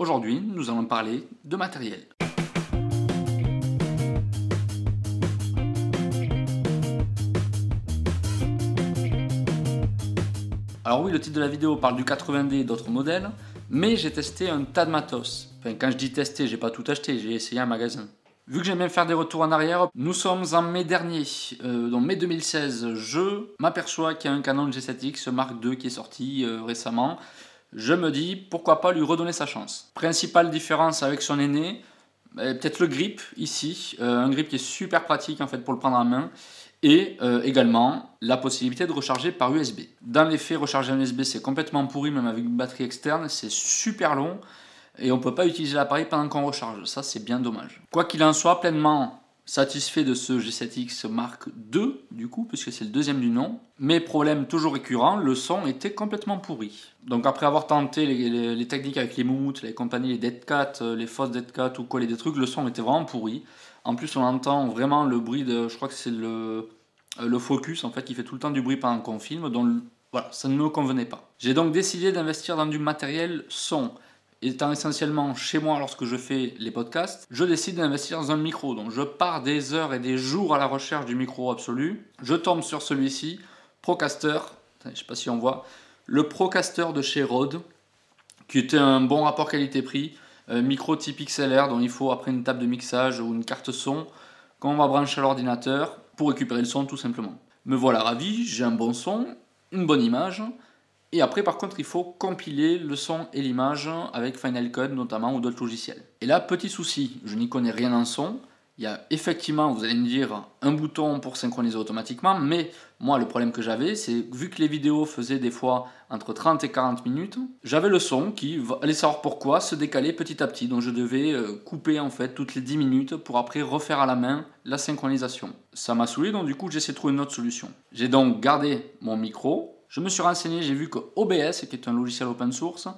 Aujourd'hui, nous allons parler de matériel. Alors oui, le titre de la vidéo parle du 80D et d'autres modèles, mais j'ai testé un tas de matos. Enfin, quand je dis tester, j'ai pas tout acheté, j'ai essayé un magasin. Vu que j'aime bien faire des retours en arrière, nous sommes en mai dernier, euh, donc mai 2016. Je m'aperçois qu'il y a un Canon G7X Mark II qui est sorti euh, récemment. Je me dis pourquoi pas lui redonner sa chance. Principale différence avec son aîné, euh, peut-être le grip ici, un grip qui est super pratique en fait pour le prendre en main et également la possibilité de recharger par USB. Dans les faits, recharger en USB c'est complètement pourri, même avec une batterie externe, c'est super long et on ne peut pas utiliser l'appareil pendant qu'on recharge. Ça, c'est bien dommage. Quoi qu'il en soit, pleinement satisfait de ce G7X Mark II, du coup, puisque c'est le deuxième du nom. Mais problème toujours récurrent, le son était complètement pourri. Donc après avoir tenté les, techniques avec les moumoutes, les compagnies, les Dead Cat, euh, les fausses Dead Cat ou coller des trucs, le son était vraiment pourri. En plus, on entend vraiment le bruit de, je crois que c'est le, euh, le focus, en fait, qui fait tout le temps du bruit pendant qu'on filme. Donc voilà, ça ne me convenait pas. J'ai donc décidé d'investir dans du matériel son étant essentiellement chez moi lorsque je fais les podcasts, je décide d'investir dans un micro. Donc je pars des heures et des jours à la recherche du micro absolu. Je tombe sur celui-ci, Procaster, je ne sais pas si on voit, le Procaster de chez Rode, qui était un bon rapport qualité-prix, euh, micro type XLR dont il faut après une table de mixage ou une carte son qu'on va brancher à l'ordinateur pour récupérer le son tout simplement. Me voilà ravi, j'ai un bon son, une bonne image, et après, par contre, il faut compiler le son et l'image avec Final Cut notamment ou d'autres logiciels. Et là, petit souci, je n'y connais rien en son. Il y a effectivement, vous allez me dire, un bouton pour synchroniser automatiquement, mais moi, le problème que j'avais, c'est vu que les vidéos faisaient des fois entre 30 et 40 minutes, j'avais le son qui, allez savoir pourquoi, se décalait petit à petit. Donc je devais euh, couper en fait toutes les 10 minutes pour après refaire à la main la synchronisation. Ça m'a saoulé, donc du coup, j'essaie de trouver une autre solution. J'ai donc gardé mon micro, je me suis renseigné, j'ai vu que OBS, qui est un logiciel open source,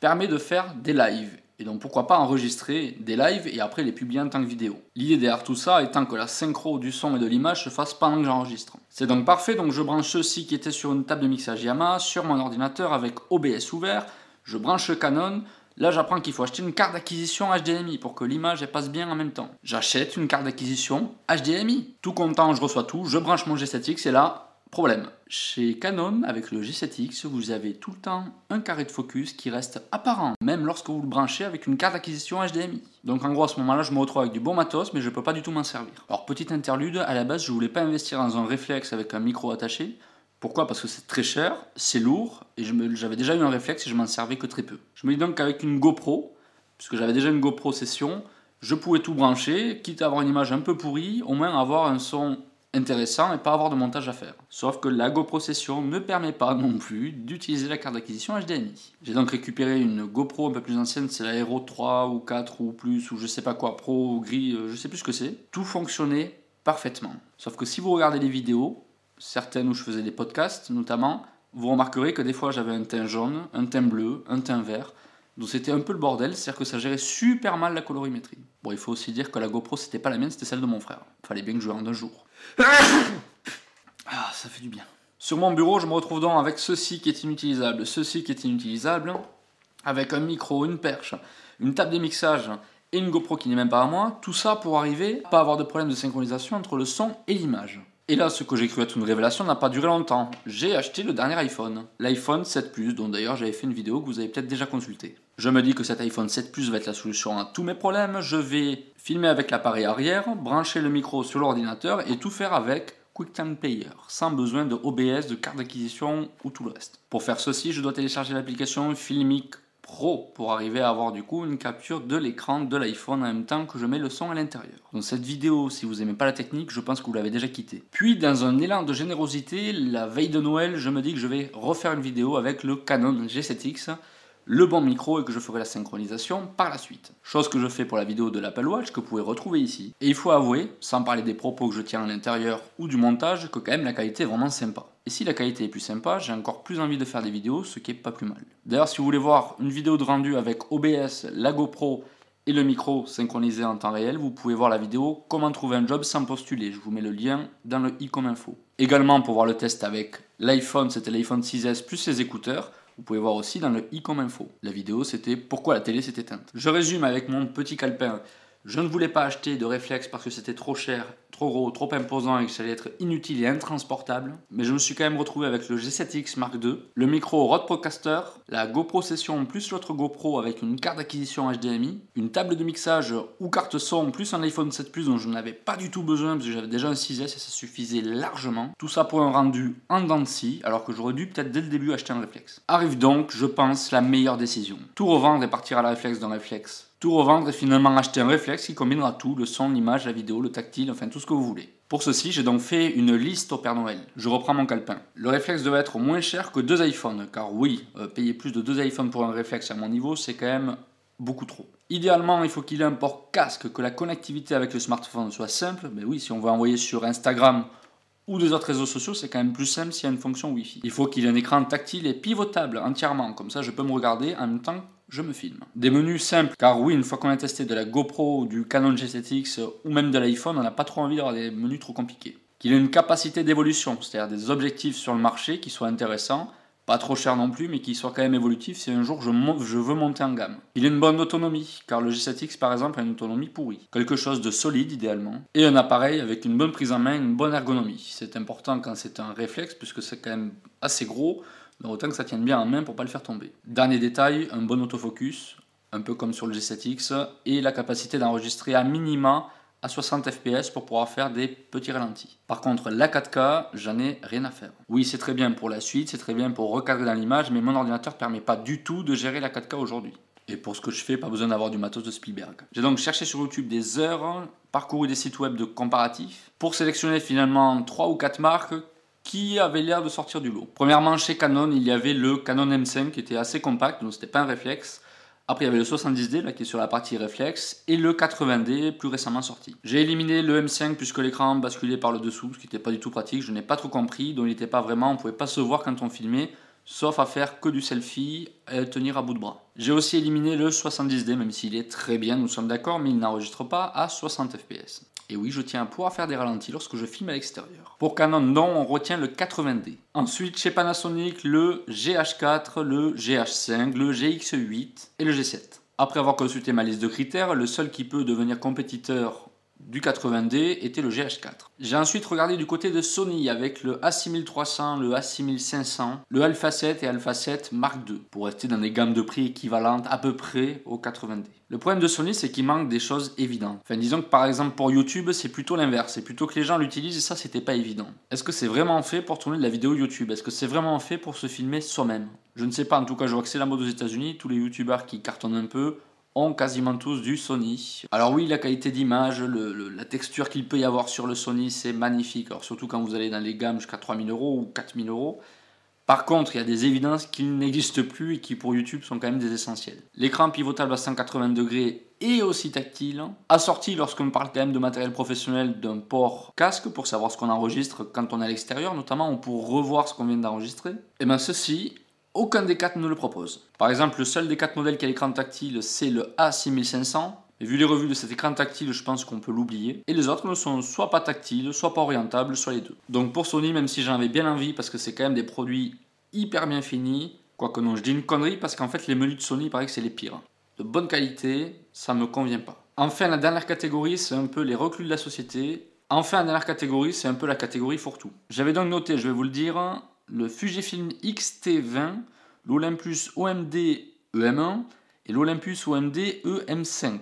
permet de faire des lives. Et donc pourquoi pas enregistrer des lives et après les publier en tant que vidéo. L'idée derrière tout ça étant que la synchro du son et de l'image se fasse pendant que j'enregistre. C'est donc parfait, donc je branche ceci qui était sur une table de mixage Yamaha sur mon ordinateur avec OBS ouvert, je branche Canon, Là, j'apprends qu'il faut acheter une carte d'acquisition HDMI pour que l'image passe bien en même temps. J'achète une carte d'acquisition HDMI. Tout content, je reçois tout, je branche mon G7X et là, Problème, chez Canon, avec le G7X, vous avez tout le temps un carré de focus qui reste apparent, même lorsque vous le branchez avec une carte d'acquisition HDMI. Donc en gros, à ce moment-là, je me retrouve avec du bon matos, mais je ne peux pas du tout m'en servir. Alors, petite interlude, à la base, je voulais pas investir dans un réflexe avec un micro attaché. Pourquoi? Parce que c'est très cher, c'est lourd, et j'avais déjà eu un réflexe et je m'en servais que très peu. Je me dis donc qu'avec une GoPro, puisque j'avais déjà une GoPro session, je pouvais tout brancher, quitte à avoir une image un peu pourrie, au moins avoir un son intéressant et pas avoir de montage à faire. Sauf que la GoPro Session ne permet pas non plus d'utiliser la carte d'acquisition HDMI. J'ai donc récupéré une GoPro un peu plus ancienne, c'est la Hero 3 ou 4 ou plus, ou je sais pas quoi, Pro ou gris, euh, je sais plus ce que c'est. Tout fonctionnait parfaitement. Sauf que si vous regardez les vidéos, certaines où je faisais des podcasts notamment, vous remarquerez que des fois j'avais un teint jaune, un teint bleu, un teint vert. Donc c'était un peu le bordel, c'est-à-dire que ça gérait super mal la colorimétrie. Bon, il faut aussi dire que la GoPro c'était pas la mienne, c'était celle de mon frère. Fallait bien que je en un jour. Ah, ça fait du bien. Sur mon bureau, je me retrouve donc avec ceci qui est inutilisable, ceci qui est inutilisable, avec un micro, une perche, une table de mixage et une GoPro qui n'est même pas à moi. Tout ça pour arriver à pas avoir de problème de synchronisation entre le son et l'image. Et là, ce que j'ai cru être une révélation n'a pas duré longtemps. J'ai acheté le dernier iPhone, l'iPhone 7 Plus, dont d'ailleurs j'avais fait une vidéo que vous avez peut-être déjà consultée. Je me dis que cet iPhone 7 Plus va être la solution à tous mes problèmes. Je vais filmer avec l'appareil arrière, brancher le micro sur l'ordinateur et tout faire avec QuickTime Player, sans besoin de OBS, de carte d'acquisition ou tout le reste. Pour faire ceci, je dois télécharger l'application Filmic Pro pour arriver à avoir du coup une capture de l'écran de l'iPhone en même temps que je mets le son à l'intérieur. Donc cette vidéo, si vous aimez pas la technique, je pense que vous l'avez déjà quittée. Puis dans un élan de générosité, la veille de Noël, je me dis que je vais refaire une vidéo avec le Canon G7X le bon micro et que je ferai la synchronisation par la suite. Chose que je fais pour la vidéo de l'Apple Watch que vous pouvez retrouver ici. Et il faut avouer, sans parler des propos que je tiens à l'intérieur ou du montage, que quand même la qualité est vraiment sympa. Et si la qualité est plus sympa, j'ai encore plus envie de faire des vidéos, ce qui est pas plus mal. D'ailleurs, si vous voulez voir une vidéo de rendu avec OBS, la GoPro et le micro synchronisé en temps réel, vous pouvez voir la vidéo Comment trouver un job sans postuler. Je vous mets le lien dans le i comme info. Également pour voir le test avec l'iPhone, c'était l'iPhone 6S plus ses écouteurs, Vous pouvez voir aussi dans le i comme info. La vidéo c'était pourquoi la télé s'est éteinte? Je résume avec mon petit calepin. Je ne voulais pas acheter de réflexe parce que c'était trop cher, trop gros, trop imposant et que ça allait être inutile et intransportable. Mais je me suis quand même retrouvé avec le G7X Mark II, le micro Rode Procaster, la GoPro Session plus l'autre GoPro avec une carte d'acquisition HDMI, une table de mixage ou carte son plus un iPhone 7 Plus dont je n'avais pas du tout besoin parce que j'avais déjà un 6S et ça suffisait largement. Tout ça pour un rendu en dents alors que j'aurais dû peut-être dès le début acheter un réflexe. Arrive donc, je pense, la meilleure décision. Tout revendre et partir à la réflexe d'un réflexe tout revendre et finalement acheter un réflexe qui combinera tout, le son, l'image, la vidéo, le tactile, enfin tout ce que vous voulez. Pour ceci, j'ai donc fait une liste au Père Noël. Je reprends mon calepin. Le réflexe devait être moins cher que deux iPhones, car oui, euh, payer plus de deux iPhones pour un réflexe à mon niveau, c'est quand même beaucoup trop. Idéalement, il faut qu'il ait un port casque, que la connectivité avec le smartphone soit simple. Mais oui, si on veut envoyer sur Instagram ou des autres réseaux sociaux, c'est quand même plus simple s'il y a une fonction Wi-Fi. Il faut qu'il ait un écran tactile et pivotable entièrement, comme ça je peux me regarder en même temps je me filme. Des menus simples, car oui, une fois qu'on a testé de la GoPro, du Canon G7X ou même de l'iPhone, on n'a pas trop envie d'avoir des menus trop compliqués. Qu'il ait une capacité d'évolution, c'est-à-dire des objectifs sur le marché qui soient intéressants, pas trop cher non plus, mais qui soit quand même évolutif si un jour je, veux monter en gamme. Il a une bonne autonomie, car le G7X par exemple a une autonomie pourrie. Quelque chose de solide idéalement, et un appareil avec une bonne prise en main, une bonne ergonomie. C'est important quand c'est un réflexe, puisque c'est quand même assez gros, mais autant que ça tienne bien en main pour pas le faire tomber. Dernier détail, un bon autofocus, un peu comme sur le G7X, et la capacité d'enregistrer à minima à 60 fps pour pouvoir faire des petits ralentis. Par contre, la 4K, j'en ai rien à faire. Oui, c'est très bien pour la suite, c'est très bien pour recadrer dans l'image, mais mon ordinateur ne permet pas du tout de gérer la 4K aujourd'hui. Et pour ce que je fais, pas besoin d'avoir du matos de Spielberg. J'ai donc cherché sur YouTube des heures, parcouru des sites web de comparatifs, pour sélectionner finalement 3 ou 4 marques qui avaient l'air de sortir du lot. Premièrement, chez Canon, il y avait le Canon M5 qui était assez compact, donc c'était pas un réflexe. Après, il y avait le 70D, là, qui est sur la partie réflexe, et le 80D, plus récemment sorti. J'ai éliminé le M5 puisque l'écran basculait par le dessous, ce qui n'était pas du tout pratique. Je n'ai pas trop compris, donc il n'était pas vraiment, on ne pouvait pas se voir quand on filmait, sauf à faire que du selfie et tenir à bout de bras. J'ai aussi éliminé le 70D, même s'il est très bien, nous sommes d'accord, mais il n'enregistre pas à 60 fps. Et oui, je tiens à pouvoir faire des ralentis lorsque je filme à l'extérieur. Pour Canon, non, on retient le 80D. Ensuite, chez Panasonic, le GH4, le GH5, le GX8 et le G7. Après avoir consulté ma liste de critères, le seul qui peut devenir compétiteur du 80D était le GH4. J'ai ensuite regardé du côté de Sony avec le A6300, le A6500, le Alpha 7 et Alpha 7 Mark II pour rester dans des gammes de prix équivalentes à peu près au 80D. Le problème de Sony, c'est qu'il manque des choses évidentes. Enfin, disons que par exemple pour YouTube, c'est plutôt l'inverse. C'est plutôt que les gens l'utilisent et ça, c'était pas évident. Est-ce que c'est vraiment fait pour tourner de la vidéo YouTube? Est-ce que c'est vraiment fait pour se filmer soi-même? Je ne sais pas. En tout cas, je vois que c'est la mode aux États-Unis. Tous les YouTubeurs qui cartonnent un peu quasiment tous du Sony. Alors oui, la qualité d'image, la texture qu'il peut y avoir sur le Sony, c'est magnifique. Surtout quand vous allez dans les gammes jusqu'à 3000 euros ou 4000 euros. Par contre, il y a des évidences qui n'existent plus et qui pour YouTube sont quand même des essentiels. L'écran pivotable à 180 degrés et aussi tactile, assorti lorsqu'on parle quand même de matériel professionnel d'un port casque pour savoir ce qu'on enregistre quand on est à l'extérieur, notamment ou pour revoir ce qu'on vient d'enregistrer. Et bien ceci aucun des quatre ne le propose. Par exemple, le seul des quatre modèles qui a l'écran tactile, c'est le A6500. Et vu les revues de cet écran tactile, je pense qu'on peut l'oublier. Et les autres ne sont soit pas tactiles, soit pas orientables, soit les deux. Donc pour Sony, même si j'en avais bien envie, parce que c'est quand même des produits hyper bien finis, quoique non, je dis une connerie, parce qu'en fait les menus de Sony, il paraît que c'est les pires. De bonne qualité, ça me convient pas. Enfin, la dernière catégorie, c'est un peu les reclus de la société. Enfin, la dernière catégorie, c'est un peu la catégorie fourre-tout. J'avais donc noté, je vais vous le dire, le Fujifilm X-T20, l'Olympus OMD EM1 et l'Olympus OMD EM5,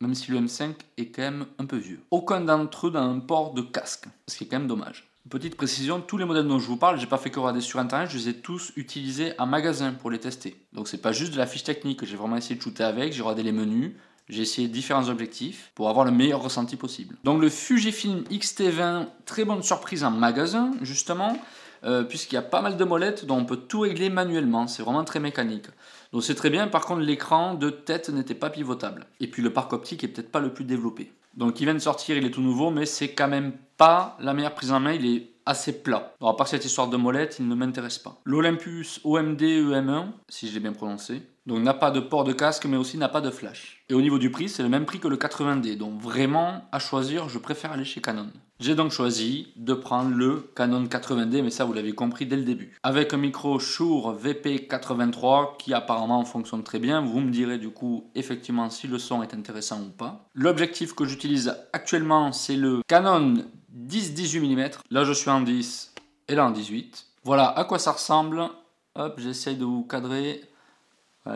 même si le M5 est quand même un peu vieux. Aucun d'entre eux dans un port de casque, ce qui est quand même dommage. Petite précision, tous les modèles dont je vous parle, j'ai pas fait que regarder sur internet, je les ai tous utilisés en magasin pour les tester. Donc c'est pas juste de la fiche technique, j'ai vraiment essayé de shooter avec, j'ai regardé les menus, j'ai essayé différents objectifs pour avoir le meilleur ressenti possible. Donc le Fujifilm X-T20, très bonne surprise en magasin justement. Euh, puisqu'il y a pas mal de molettes dont on peut tout régler manuellement. C'est vraiment très mécanique. Donc c'est très bien, par contre l'écran de tête n'était pas pivotable. Et puis le parc optique est peut-être pas le plus développé. Donc il vient de sortir, il est tout nouveau, mais c'est quand même pas la meilleure prise en main. Il est assez plat. Alors, à part cette histoire de molette, il ne m'intéresse pas. L'Olympus OMD EM1, si je l'ai bien prononcé, donc n'a pas de port de casque, mais aussi n'a pas de flash. Et au niveau du prix, c'est le même prix que le 80D. Donc vraiment, à choisir, je préfère aller chez Canon. J'ai donc choisi de prendre le Canon 80D, mais ça vous l'avez compris dès le début. Avec un micro Shure VP83 qui apparemment fonctionne très bien. Vous me direz du coup effectivement si le son est intéressant ou pas. L'objectif que j'utilise actuellement c'est le Canon 10-18 mm. Là je suis en 10 et là en 18. Voilà à quoi ça ressemble. Hop, j'essaye de vous cadrer.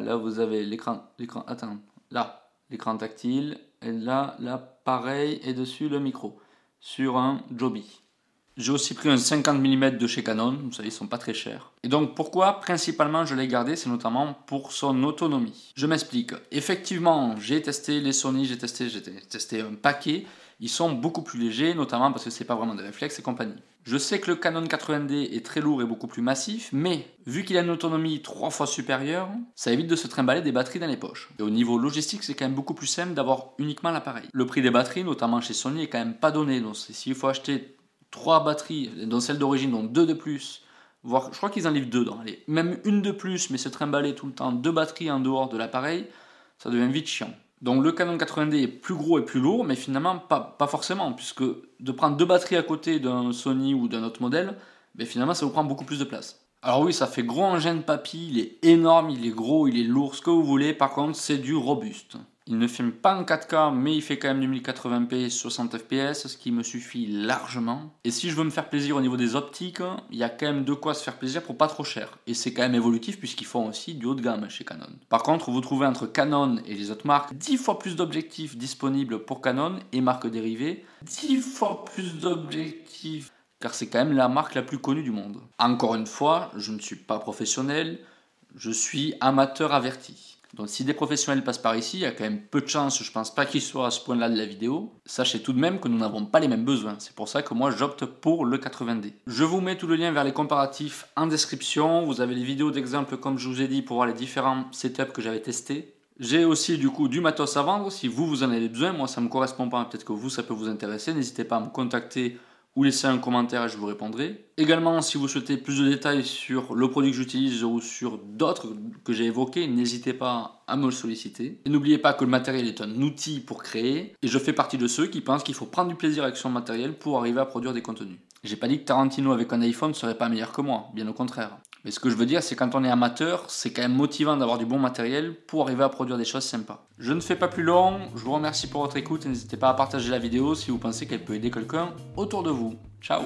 Là, vous avez l'écran, l'écran, attends, là, l'écran tactile, et là, là, pareil, et dessus le micro, sur un Joby. J'ai aussi pris un 50 mm de chez Canon, vous savez, ils sont pas très chers. Et donc pourquoi principalement je l'ai gardé, c'est notamment pour son autonomie. Je m'explique. Effectivement, j'ai testé les Sony, j'ai testé, j'ai testé un paquet, ils sont beaucoup plus légers, notamment parce que c'est pas vraiment des réflexes et compagnie. Je sais que le Canon 80D est très lourd et beaucoup plus massif, mais vu qu'il a une autonomie trois fois supérieure, ça évite de se trimballer des batteries dans les poches. Et au niveau logistique, c'est quand même beaucoup plus simple d'avoir uniquement l'appareil. Le prix des batteries, notamment chez Sony, est quand même pas donné. Donc s'il faut acheter trois batteries, dont celle d'origine, donc deux de plus, voire je crois qu'ils en livrent deux, allez, même une de plus, mais se trimballer tout le temps deux batteries en dehors de l'appareil, ça devient vite chiant. Donc le Canon 80D est plus gros et plus lourd, mais finalement pas, forcément, puisque de prendre deux batteries à côté d'un Sony ou d'un autre modèle, ben finalement ça vous prend beaucoup plus de place. Alors oui, ça fait gros engin de papy, il est énorme, il est gros, il est lourd, ce que vous voulez, par contre c'est du robuste. Il ne filme pas en 4K, mais il fait quand même du 1080p 60 fps, ce qui me suffit largement. Et si je veux me faire plaisir au niveau des optiques, il y a quand même de quoi se faire plaisir pour pas trop cher. Et c'est quand même évolutif puisqu'ils font aussi du haut de gamme chez Canon. Par contre, vous trouvez entre Canon et les autres marques 10 fois plus d'objectifs disponibles pour Canon et marques dérivées. 10 fois plus d'objectifs car c'est quand même la marque la plus connue du monde. Encore une fois, je ne suis pas professionnel, je suis amateur averti. Donc si des professionnels passent par ici, il y a quand même peu de chances, je pense pas qu'ils soient à ce point-là de la vidéo. Sachez tout de même que nous n'avons pas les mêmes besoins. C'est pour ça que moi j'opte pour le 80D. Je vous mets tout le lien vers les comparatifs en description. Vous avez les vidéos d'exemple comme je vous ai dit pour voir les différents setups que j'avais testés. J'ai aussi du coup du matos à vendre. Si vous, en avez besoin, moi ça me correspond pas, peut-être que vous, ça peut vous intéresser. N'hésitez pas à me contacter ou laissez un commentaire et je vous répondrai. Également, si vous souhaitez plus de détails sur le produit que j'utilise ou sur d'autres que j'ai évoqués, n'hésitez pas à me le solliciter. Et n'oubliez pas que le matériel est un outil pour créer, et je fais partie de ceux qui pensent qu'il faut prendre du plaisir avec son matériel pour arriver à produire des contenus. J'ai pas dit que Tarantino avec un iPhone serait pas meilleur que moi, bien au contraire. Mais ce que je veux dire, c'est quand on est amateur, c'est quand même motivant d'avoir du bon matériel pour arriver à produire des choses sympas. Je ne fais pas plus long, je vous remercie pour votre écoute et n'hésitez pas à partager la vidéo si vous pensez qu'elle peut aider quelqu'un autour de vous. Ciao